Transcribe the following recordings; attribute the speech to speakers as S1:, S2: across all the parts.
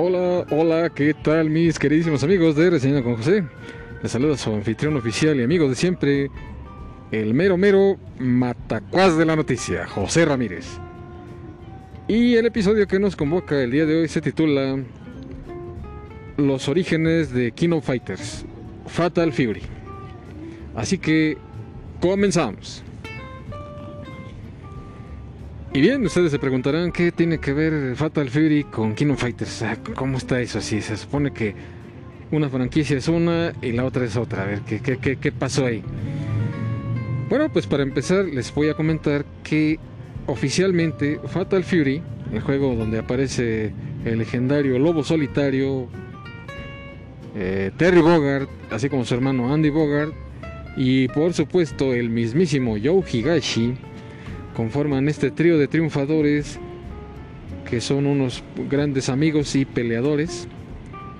S1: Hola, hola, ¿qué tal mis queridísimos amigos de Reseñando con José? Les saluda su anfitrión oficial y amigo de siempre, el mero mero matacuaz de la noticia, José Ramírez. Y el episodio que nos convoca el día de hoy se titula Los orígenes de King of Fighters, Fatal Fury. Así que comenzamos. Y bien, ustedes se preguntarán qué tiene que ver Fatal Fury con King of Fighters. ¿Cómo está eso así? Se supone que una franquicia es una y la otra es otra. A ver, ¿qué, qué, qué, qué pasó ahí? Bueno, pues para empezar les voy a comentar que oficialmente Fatal Fury, el juego donde aparece el legendario Lobo Solitario, eh, Terry Bogard, así como su hermano Andy Bogard, y por supuesto el mismísimo Joe Higashi, conforman este trío de triunfadores que son unos grandes amigos y peleadores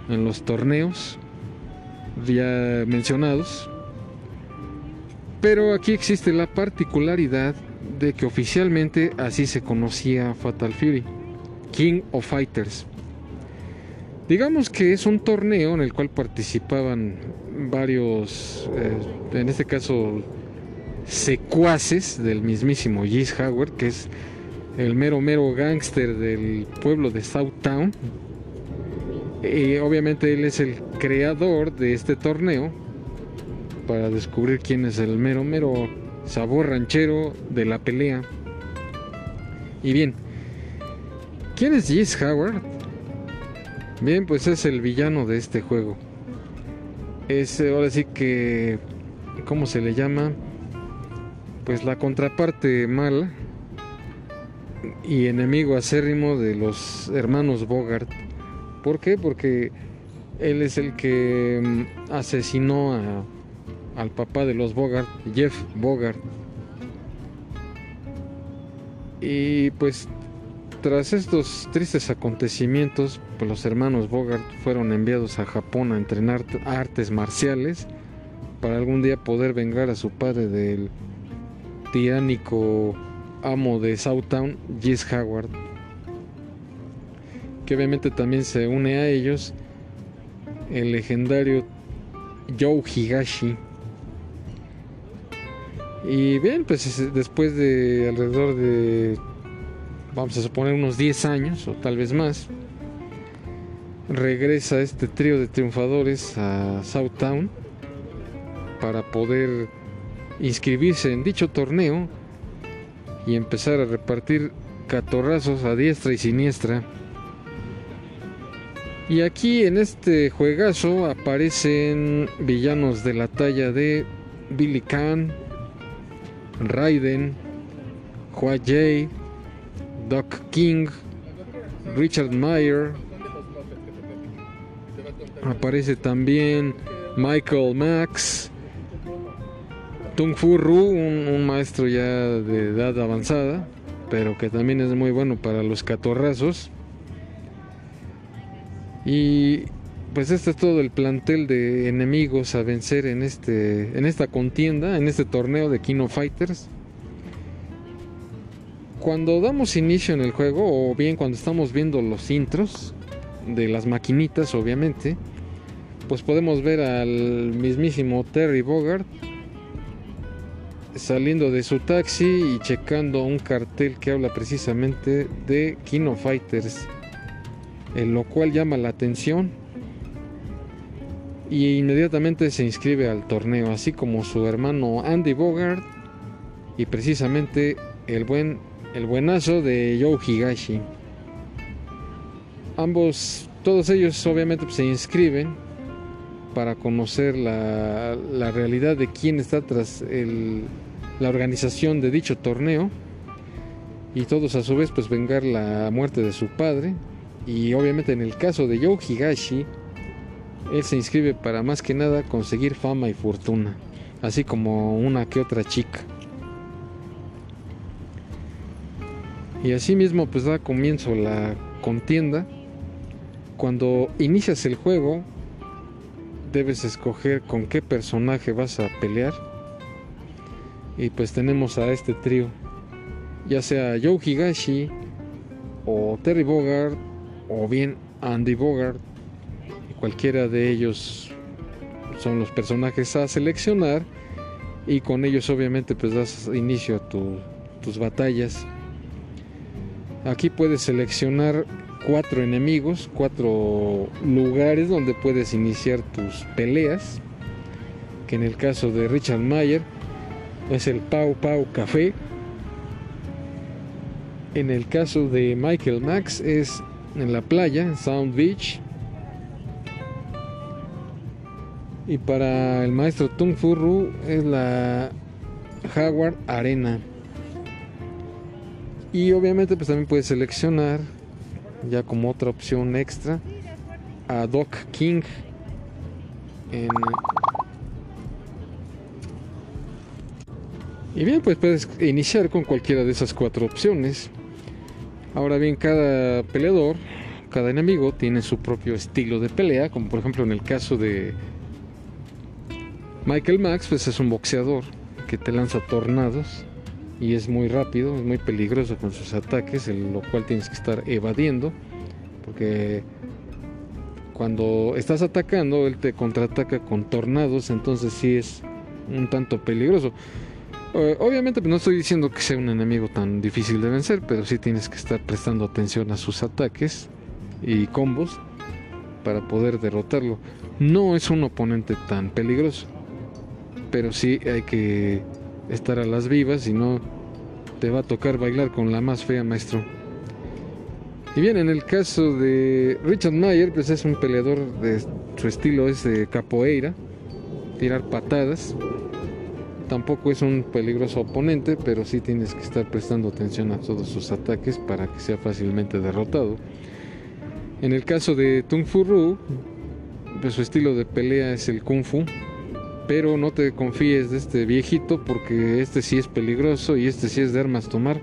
S1: en los torneos ya mencionados. Pero aquí existe la particularidad de que oficialmente así se conocía Fatal Fury, King of Fighters. Digamos que es un torneo en el cual participaban varios, eh, en este caso secuaces del mismísimo Gis Howard, que es el mero mero gángster del pueblo de Southtown. Y obviamente él es el creador de este torneo para descubrir quién es el mero mero sabor ranchero de la pelea. Y bien, ¿quién es Gis Howard? Bien, pues es el villano de este juego. Es ahora sí que, ¿cómo se le llama? Pues la contraparte mala y enemigo acérrimo de los hermanos Bogart. ¿Por qué? Porque él es el que mm, asesinó a, al papá de los Bogart, Jeff Bogart. Y pues tras estos tristes acontecimientos, pues los hermanos Bogart fueron enviados a Japón a entrenar artes marciales para algún día poder vengar a su padre del tiránico amo de Southtown, Jess Howard, que obviamente también se une a ellos el legendario Joe Higashi. Y bien, pues después de alrededor de, vamos a suponer, unos 10 años o tal vez más, regresa este trío de triunfadores a Southtown para poder inscribirse en dicho torneo y empezar a repartir catorrazos a diestra y siniestra. Y aquí en este juegazo aparecen villanos de la talla de Billy Khan, Raiden, Hua Jay, Doc King, Richard Meyer. Aparece también Michael Max, Tung Fu Ru, un, maestro ya de edad avanzada, pero que también es muy bueno para los catorrazos. Y pues este es todo el plantel de enemigos a vencer en, este, en esta contienda, en este torneo de Kino Fighters. Cuando damos inicio en el juego, o bien cuando estamos viendo los intros de las maquinitas, obviamente, pues podemos ver al mismísimo Terry Bogart saliendo de su taxi y checando un cartel que habla precisamente de Kino Fighters, en lo cual llama la atención y inmediatamente se inscribe al torneo, así como su hermano Andy Bogart y precisamente el buen el buenazo de Joe Higashi. Ambos, todos ellos obviamente se inscriben para conocer la, la realidad de quién está tras el, la organización de dicho torneo y todos a su vez pues vengar la muerte de su padre. Y obviamente en el caso de Joe Higashi él se inscribe para más que nada conseguir fama y fortuna así como una que otra chica. Y así mismo pues da comienzo la contienda. Cuando inicias el juego debes escoger con qué personaje vas a pelear y pues tenemos a este trío, ya sea Joe Higashi o Terry Bogard o bien Andy Bogart. Cualquiera de ellos son los personajes a seleccionar y con ellos obviamente pues das inicio a tus batallas. Aquí puedes seleccionar cuatro enemigos, cuatro lugares donde puedes iniciar tus peleas. Que en el caso de Richard Mayer es el Pau Pau Café. En el caso de Michael Max es en la playa, en Sound Beach. Y para el maestro Tung Furru es la Howard Arena. Y obviamente pues también puedes seleccionar ya como otra opción extra a Doc King y bien pues puedes iniciar con cualquiera de esas cuatro opciones ahora bien cada peleador cada enemigo tiene su propio estilo de pelea como por ejemplo en el caso de Michael Max pues es un boxeador que te lanza tornados y es muy rápido, es muy peligroso con sus ataques, lo cual tienes que estar evadiendo, porque cuando estás atacando, él te contraataca con tornados, entonces sí es un tanto peligroso. Eh, obviamente pues, no estoy diciendo que sea un enemigo tan difícil de vencer, pero sí tienes que estar prestando atención a sus ataques y combos para poder derrotarlo. No es un oponente tan peligroso, pero sí hay que estar a las vivas y no te va a tocar bailar con la más fea, maestro. Y bien, en el caso de Richard Mayer, pues es un peleador de su estilo es de capoeira, tirar patadas. Tampoco es un peligroso oponente, pero sí tienes que estar prestando atención a todos sus ataques para que sea fácilmente derrotado. En el caso de Tung Fu Ru, pues su estilo de pelea es el Kung Fu, pero no te confíes de este viejito porque este sí es peligroso y este sí es de armas tomar,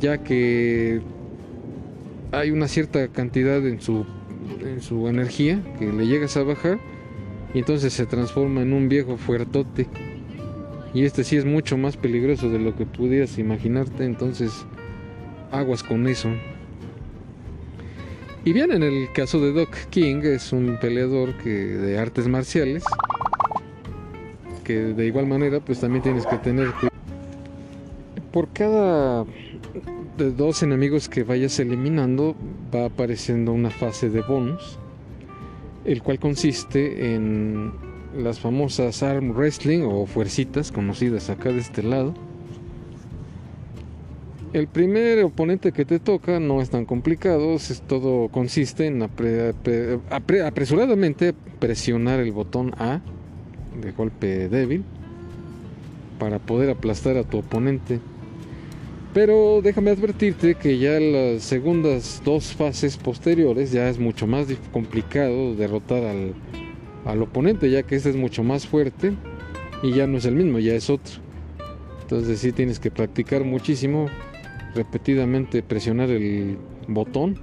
S1: ya que hay una cierta cantidad en su, en su energía que le llegas a bajar y entonces se transforma en un viejo fuertote. Y este sí es mucho más peligroso de lo que pudieras imaginarte, entonces aguas con eso. Y bien, en el caso de Doc King es un peleador que de artes marciales que de igual manera pues también tienes que tener por cada dos enemigos que vayas eliminando va apareciendo una fase de bonus el cual consiste en las famosas arm wrestling o fuercitas conocidas acá de este lado el primer oponente que te toca no es tan complicado, todo consiste en apresuradamente presionar el botón A de golpe débil para poder aplastar a tu oponente. Pero déjame advertirte que ya las segundas dos fases posteriores ya es mucho más complicado derrotar al, al oponente, ya que este es mucho más fuerte y ya no es el mismo, ya es otro. Entonces sí tienes que practicar muchísimo, repetidamente presionar el botón,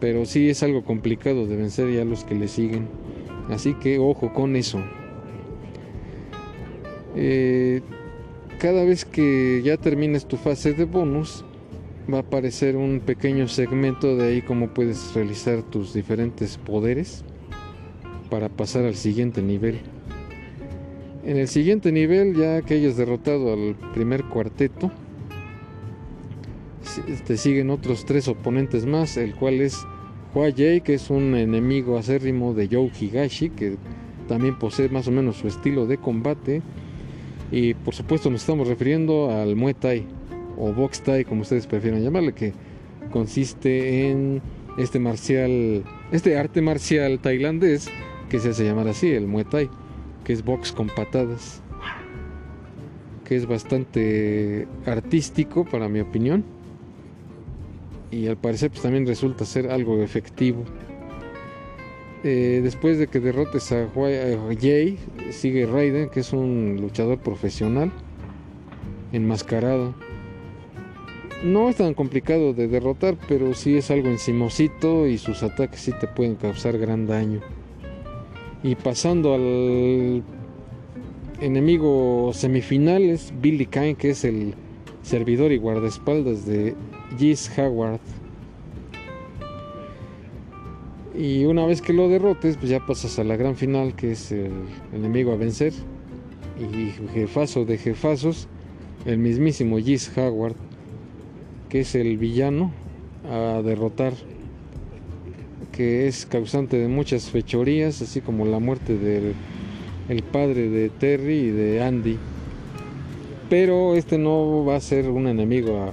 S1: pero sí es algo complicado de vencer ya los que le siguen. Así que ojo con eso. Eh, cada vez que ya termines tu fase de bonus, va a aparecer un pequeño segmento de ahí cómo puedes realizar tus diferentes poderes para pasar al siguiente nivel. En el siguiente nivel, ya que hayas derrotado al primer cuarteto, te siguen otros tres oponentes más, el cual es Hua que es un enemigo acérrimo de Yo Higashi, que también posee más o menos su estilo de combate y por supuesto nos estamos refiriendo al Muay Thai o Box Thai, como ustedes prefieran llamarle, que consiste en este marcial, este arte marcial tailandés que se hace llamar así, el Muay Thai, que es box con patadas, que es bastante artístico para mi opinión y al parecer pues, también resulta ser algo efectivo. Eh, después de que derrotes a Jay, sigue Raiden, que es un luchador profesional, enmascarado. No es tan complicado de derrotar, pero sí es algo encimosito y sus ataques sí te pueden causar gran daño. Y pasando al enemigo semifinales, Billy Kane, que es el servidor y guardaespaldas de Gis Howard. Y una vez que lo derrotes, pues ya pasas a la gran final, que es el enemigo a vencer. Y jefazo de jefazos, el mismísimo Gis Howard, que es el villano a derrotar, que es causante de muchas fechorías, así como la muerte del el padre de Terry y de Andy. Pero este no va a ser un enemigo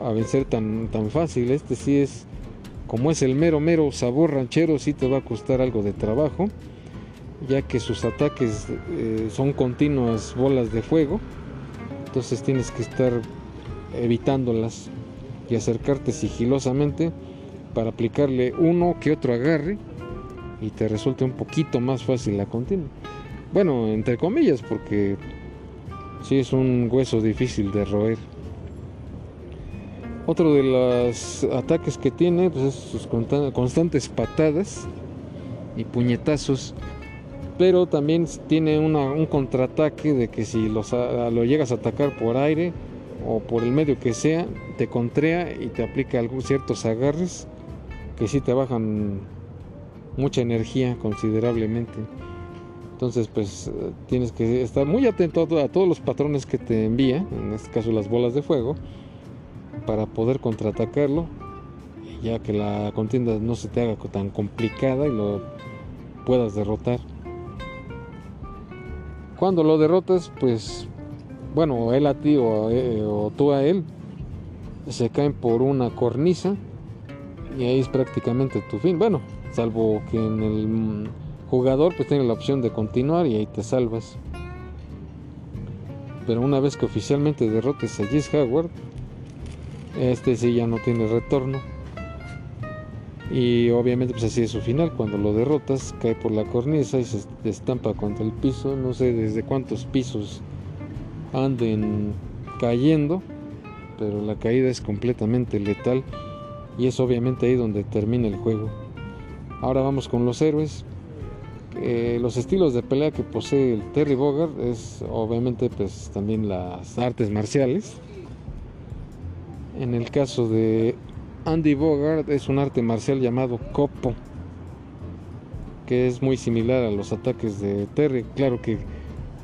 S1: a, a vencer tan, tan fácil. Este sí es como es el mero mero sabor ranchero, sí te va a costar algo de trabajo, ya que sus ataques eh, son continuas bolas de fuego, entonces tienes que estar evitándolas y acercarte sigilosamente para aplicarle uno que otro agarre y te resulte un poquito más fácil la continua. Bueno, entre comillas, porque sí es un hueso difícil de roer. Otro de los ataques que tiene pues, es sus constantes patadas y puñetazos. Pero también tiene un contraataque de que si lo llegas a atacar por aire o por el medio que sea, te contrea y te aplica algunos ciertos agarres que sí te bajan mucha energía considerablemente. Entonces, pues tienes que estar muy atento a todos los patrones que te envía, en este caso las bolas de fuego, para poder contraatacarlo, ya que la contienda no se te haga tan complicada y lo puedas derrotar. Cuando lo derrotas, pues, bueno, él a ti o, eh, o tú a él, se caen por una cornisa y ahí es prácticamente tu fin. Bueno, salvo que en el jugador pues tiene la opción de continuar y ahí te salvas. Pero una vez que oficialmente derrotes a Jess Howard, este sí ya no tiene retorno. Y obviamente pues así es su final. Cuando lo derrotas cae por la cornisa y se estampa contra el piso. No sé desde cuántos pisos anden cayendo. Pero la caída es completamente letal. Y es obviamente ahí donde termina el juego. Ahora vamos con los héroes. Eh, los estilos de pelea que posee el Terry Bogard es obviamente pues también las artes marciales en el caso de Andy Bogart es un arte marcial llamado Copo, que es muy similar a los ataques de Terry. Claro que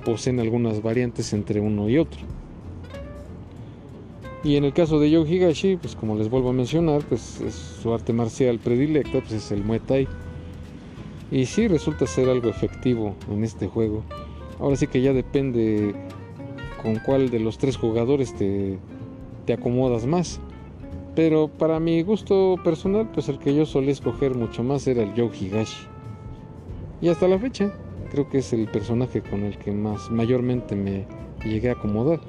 S1: poseen algunas variantes entre uno y otro. Y en el caso de Joe Higashi, pues como les vuelvo a mencionar, pues es su arte marcial predilecta pues es el Muay Thai. Y sí resulta ser algo efectivo en este juego. Ahora sí que ya depende con cuál de los tres jugadores te te acomodas más. Pero para mi gusto personal, pues el que yo solía escoger mucho más era el Joe Higashi. Y hasta la fecha, creo que es el personaje con el que más mayormente me llegué a acomodar.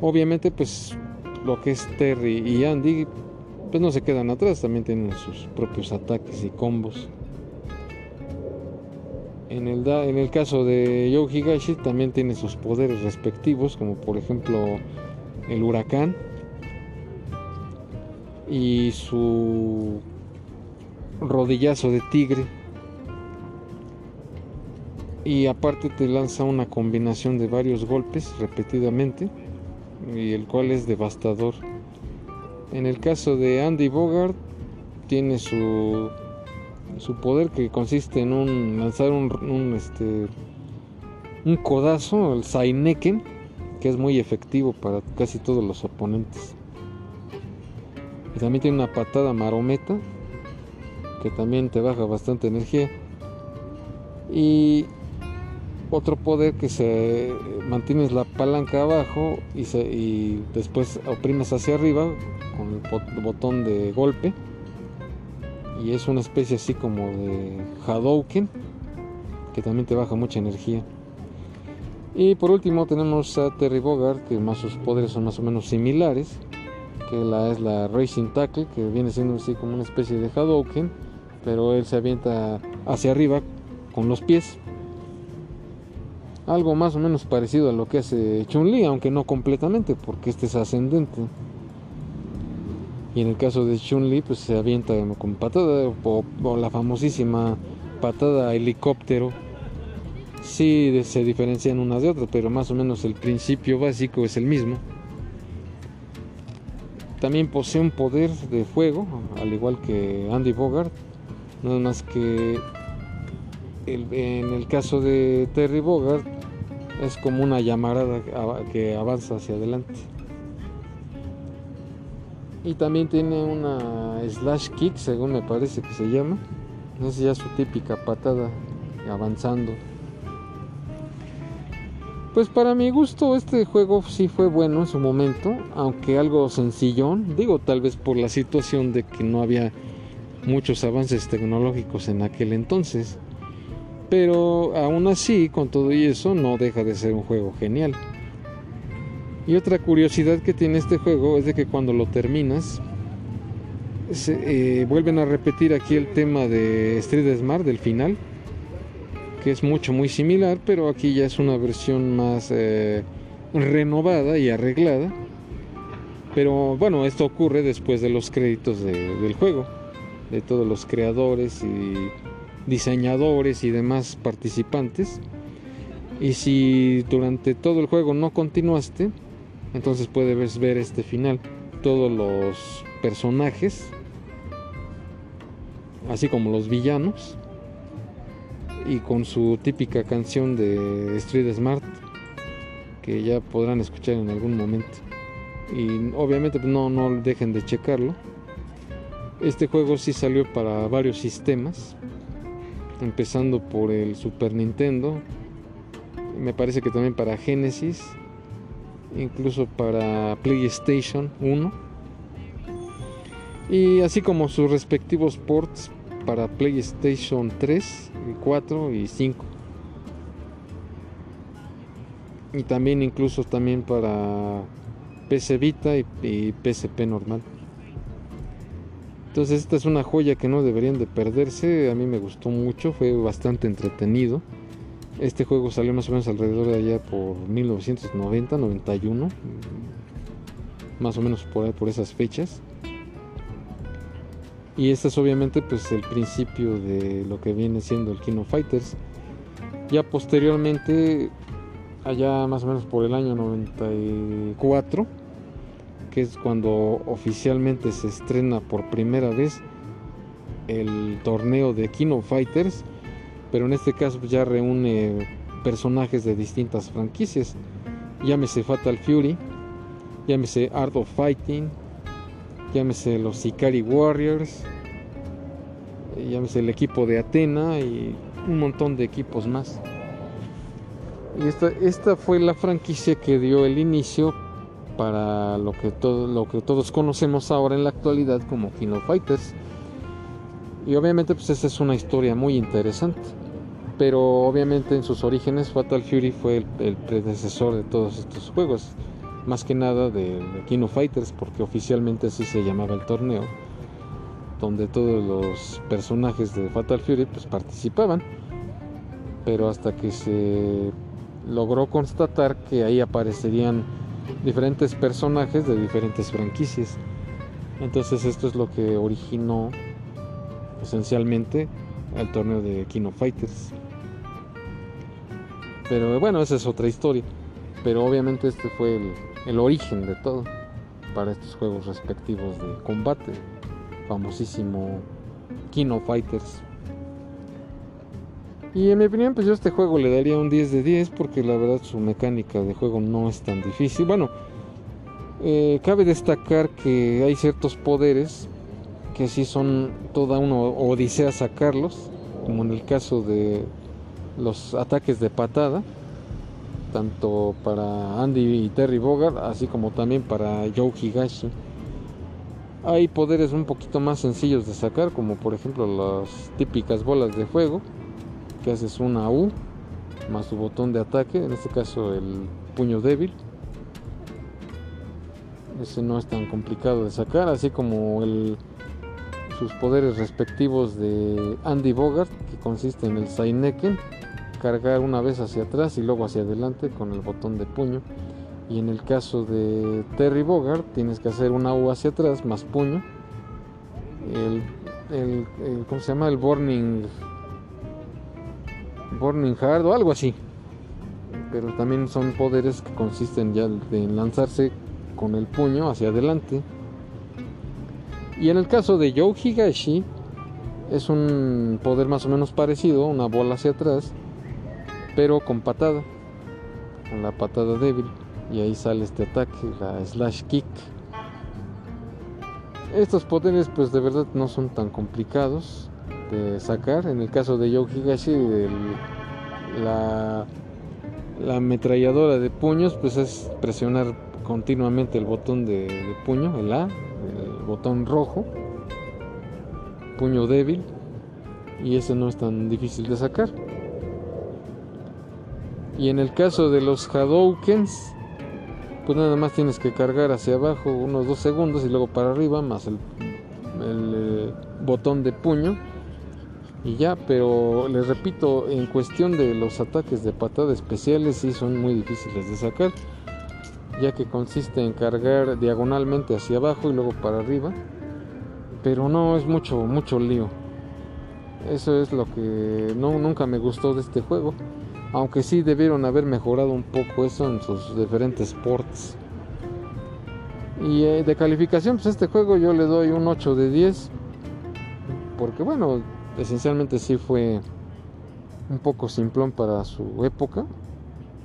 S1: Obviamente, pues lo que es Terry y Andy, pues no se quedan atrás, también tienen sus propios ataques y combos. En el, en el caso de Joe Higashi también tiene sus poderes respectivos, como por ejemplo el huracán y su rodillazo de tigre y aparte te lanza una combinación de varios golpes repetidamente y el cual es devastador en el caso de Andy Bogart tiene su su poder que consiste en un lanzar un, un este un codazo el Saineken que es muy efectivo para casi todos los oponentes. Y también tiene una patada marometa, que también te baja bastante energía. Y otro poder que se mantienes la palanca abajo y, después oprimes hacia arriba con el botón de golpe. Y es una especie así como de Hadouken, que también te baja mucha energía. Y por último tenemos a Terry Bogard, que más sus poderes son más o menos similares, que la es la Racing Tackle, que viene siendo así como una especie de Hadouken, pero él se avienta hacia arriba con los pies. Algo más o menos parecido a lo que hace Chun-Li, aunque no completamente, porque este es ascendente. Y en el caso de Chun-Li, pues se avienta con patada, o, la famosísima patada helicóptero sí se diferencian unas de otras, pero más o menos el principio básico es el mismo. También posee un poder de fuego, al igual que Andy Bogart, Nada más que en el caso de Terry Bogard es como una llamarada que avanza hacia adelante. Y también tiene una slash kick, según me parece que se llama. Es ya su típica patada avanzando. Pues para mi gusto este juego sí fue bueno en su momento, aunque algo sencillón, digo tal vez por la situación de que no había muchos avances tecnológicos en aquel entonces. Pero aún así, con todo y eso, no deja de ser un juego genial. Y otra curiosidad que tiene este juego es de que cuando lo terminas, se, eh, vuelven a repetir aquí el tema de Street Smart del final que es mucho, muy similar, pero aquí ya es una versión más eh, renovada y arreglada. Pero bueno, esto ocurre después de los créditos del juego, de todos los creadores y diseñadores y demás participantes. Y si durante todo el juego no continuaste, entonces puedes ver este final. Todos los personajes, así como los villanos, y con su típica canción de Street Smart que ya podrán escuchar en algún momento. Y obviamente pues, no, no dejen de checarlo. Este juego sí salió para varios sistemas, empezando por el Super Nintendo, me parece que también para Genesis, incluso para PlayStation 1, y así como sus respectivos ports para PlayStation 3, 4 y 5. Y también incluso también para PC Vita y, PSP normal. Entonces esta es una joya que no deberían de perderse. A mí me gustó mucho, fue bastante entretenido. Este juego salió más o menos alrededor de allá por 1990, 91. Más o menos por, por esas fechas. Y este es obviamente pues el principio de lo que viene siendo el Kino Fighters. Ya posteriormente, allá más o menos por el año 94, que es cuando oficialmente se estrena por primera vez el torneo de Kino Fighters, pero en este caso ya reúne personajes de distintas franquicias. Llámese Fatal Fury, llámese Art of Fighting, llámese los Ikari Warriors, llámese el equipo de Atena y un montón de equipos más. Y esta, esta fue la franquicia que dio el inicio para lo que, todo, lo que todos conocemos ahora en la actualidad como Kino Fighters. Y obviamente pues esa es una historia muy interesante. Pero obviamente en sus orígenes Fatal Fury fue el, predecesor de todos estos juegos más que nada de, Kino Fighters, porque oficialmente así se llamaba el torneo, donde todos los personajes de Fatal Fury pues, participaban, pero hasta que se logró constatar que ahí aparecerían diferentes personajes de diferentes franquicias. Entonces esto es lo que originó esencialmente el torneo de Kino Fighters. Pero bueno, esa es otra historia. Pero obviamente este fue el, el origen de todo para estos juegos respectivos de combate, famosísimo Kino Fighters. Y en mi opinión, pues yo a este juego le daría un 10 de 10 porque la verdad su mecánica de juego no es tan difícil. Bueno, eh, cabe destacar que hay ciertos poderes que sí son toda una odisea sacarlos, como en el caso de los ataques de patada tanto para Andy y Terry Bogard, así como también para Joe Higashi. Hay poderes un poquito más sencillos de sacar, como por ejemplo las típicas bolas de fuego, que haces una U más su botón de ataque, en este caso el puño débil. Ese no es tan complicado de sacar, así como el, sus poderes respectivos de Andy Bogart, que consiste en el Saineken cargar una vez hacia atrás y luego hacia adelante con el botón de puño. Y en el caso de Terry Bogart tienes que hacer una U hacia atrás más puño. El, el, ¿cómo se llama? El Burning Burning Hard o algo así. Pero también son poderes que consisten ya en lanzarse con el puño hacia adelante. Y en el caso de Joe Higashi, Es un poder más o menos parecido, una bola hacia atrás, pero con patada, con la patada débil. Y ahí sale este ataque, la slash kick. Estos poderes pues de verdad no son tan complicados de sacar. En el caso de Yo Higashi, la, la ametralladora de puños pues es presionar continuamente el botón de, de puño, el A, el botón rojo, puño débil, y ese no es tan difícil de sacar. Y en el caso de los Hadoukens, pues nada más tienes que cargar hacia abajo unos dos segundos y luego para arriba más el, eh, botón de puño y ya, pero les repito, en cuestión de los ataques de patada especiales sí son muy difíciles de sacar, ya que consiste en cargar diagonalmente hacia abajo y luego para arriba, pero no es mucho, mucho lío. Eso es lo que no, nunca me gustó de este juego aunque sí debieron haber mejorado un poco eso en sus diferentes ports. Y eh, de calificación, pues este juego yo le doy un 8 de 10, porque bueno, esencialmente sí fue un poco simplón para su época,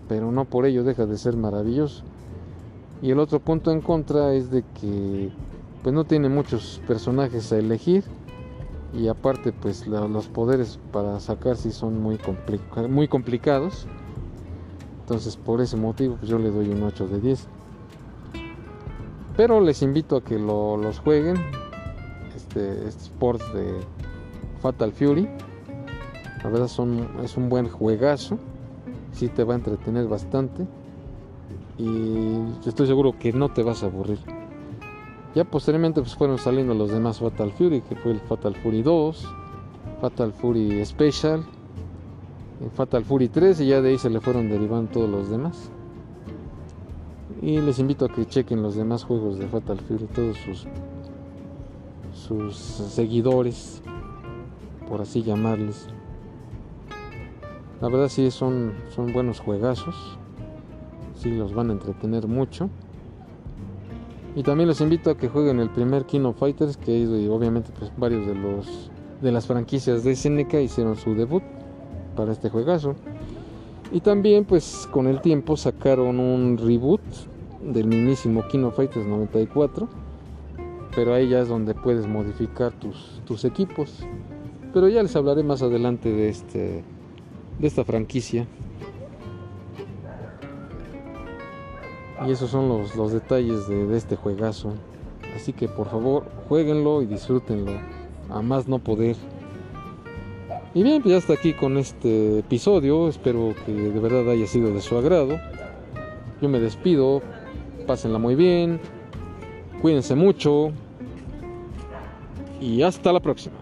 S1: pero no por ello deja de ser maravilloso. Y el otro punto en contra es de que pues no tiene muchos personajes a elegir y aparte pues los poderes para sacar si son muy, muy complicados entonces por ese motivo pues, yo le doy un 8 de 10 pero les invito a que lo, los jueguen este, este sport de Fatal Fury. La verdad son, es un buen juegazo. Si te va a entretener bastante. Y estoy seguro que no te vas a aburrir. Ya posteriormente pues fueron saliendo los demás Fatal Fury, que fue el Fatal Fury 2, Fatal Fury Special, Fatal Fury 3 y ya de ahí se le fueron derivando todos los demás. Y les invito a que chequen los demás juegos de Fatal Fury, todos sus sus seguidores, por así llamarles. La verdad sí son, son buenos juegazos, sí los van a entretener mucho. Y también los invito a que jueguen el primer King of Fighters, que obviamente pues, varios de los de las franquicias de SNK hicieron su debut para este juegazo. Y también pues con el tiempo sacaron un reboot del mismísimo King of Fighters 94. Pero ahí ya es donde puedes modificar tus, tus equipos. Pero ya les hablaré más adelante de este de esta franquicia. Y esos son los, los detalles de, este juegazo. Así que por favor, jueguenlo y disfrútenlo. A más no poder. Y bien, pues ya está aquí con este episodio. Espero que de verdad haya sido de su agrado. Yo me despido. Pásenla muy bien. Cuídense mucho. Y hasta la próxima.